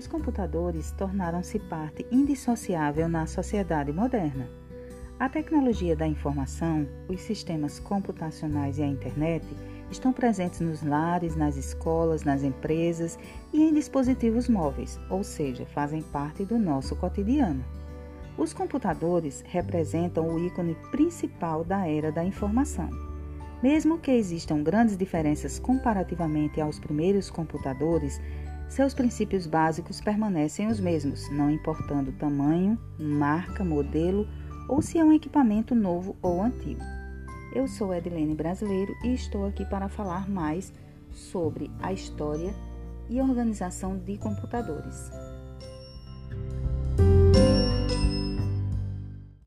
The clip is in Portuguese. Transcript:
Os computadores tornaram-se parte indissociável na sociedade moderna. A tecnologia da informação, os sistemas computacionais e a internet estão presentes nos lares, nas escolas, nas empresas e em dispositivos móveis, ou seja, fazem parte do nosso cotidiano. Os computadores representam o ícone principal da era da informação. Mesmo que existam grandes diferenças comparativamente aos primeiros computadores, seus princípios básicos permanecem os mesmos, não importando tamanho, marca, modelo ou se é um equipamento novo ou antigo. Eu sou Edilene Brasileiro e estou aqui para falar mais sobre a história e organização de computadores.